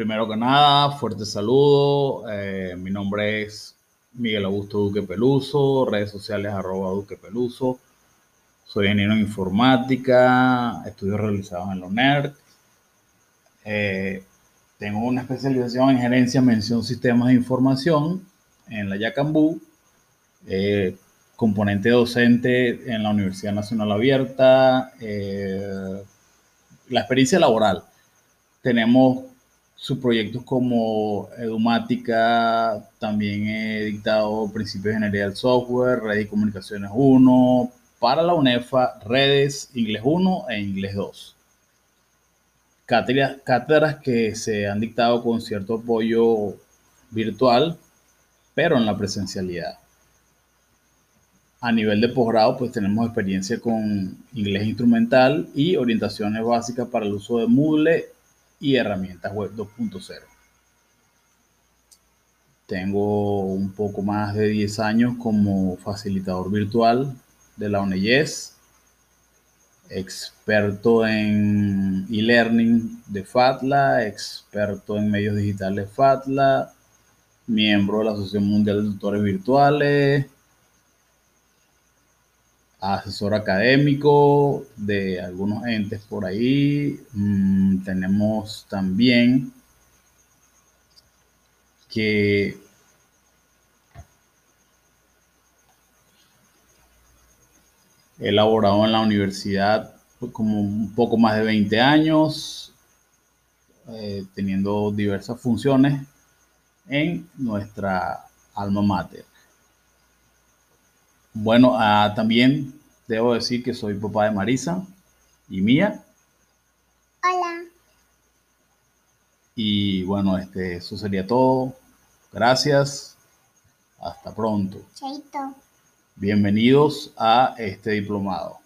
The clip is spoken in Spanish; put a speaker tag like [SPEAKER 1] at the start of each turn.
[SPEAKER 1] Primero que nada, fuerte saludo. Eh, mi nombre es Miguel Augusto Duque Peluso, redes sociales arroba Duque Peluso. Soy ingeniero en informática, estudios realizados en la UNER. Eh, tengo una especialización en gerencia, mención sistemas de información en la Yacambú. Eh, componente docente en la Universidad Nacional Abierta. la experiencia laboral. Tenemos subproyectos como Edumática, también he dictado Principios de del Software, Redes y Comunicaciones 1, para la UNEFA, Redes, Inglés 1 e Inglés 2. Cátedras, cátedras que se han dictado con cierto apoyo virtual, pero en la presencialidad. A nivel de posgrado, pues tenemos experiencia con inglés instrumental y orientaciones básicas para el uso de Moodle y herramientas web 2.0. Tengo un poco más de 10 años como facilitador virtual de la ONEYES, experto en e-learning de FATLA, experto en medios digitales FATLA, miembro de la Asociación Mundial de Tutores Virtuales, asesor académico de algunos entes por ahí. Mm, tenemos también que he elaborado en la universidad como un poco más de 20 años, eh, teniendo diversas funciones en nuestra alma mater. Bueno, ah, también debo decir que soy papá de Marisa y Mía.
[SPEAKER 2] Hola.
[SPEAKER 1] Y bueno, este, eso sería todo. Gracias. Hasta pronto.
[SPEAKER 2] Chaito.
[SPEAKER 1] Bienvenidos a este diplomado.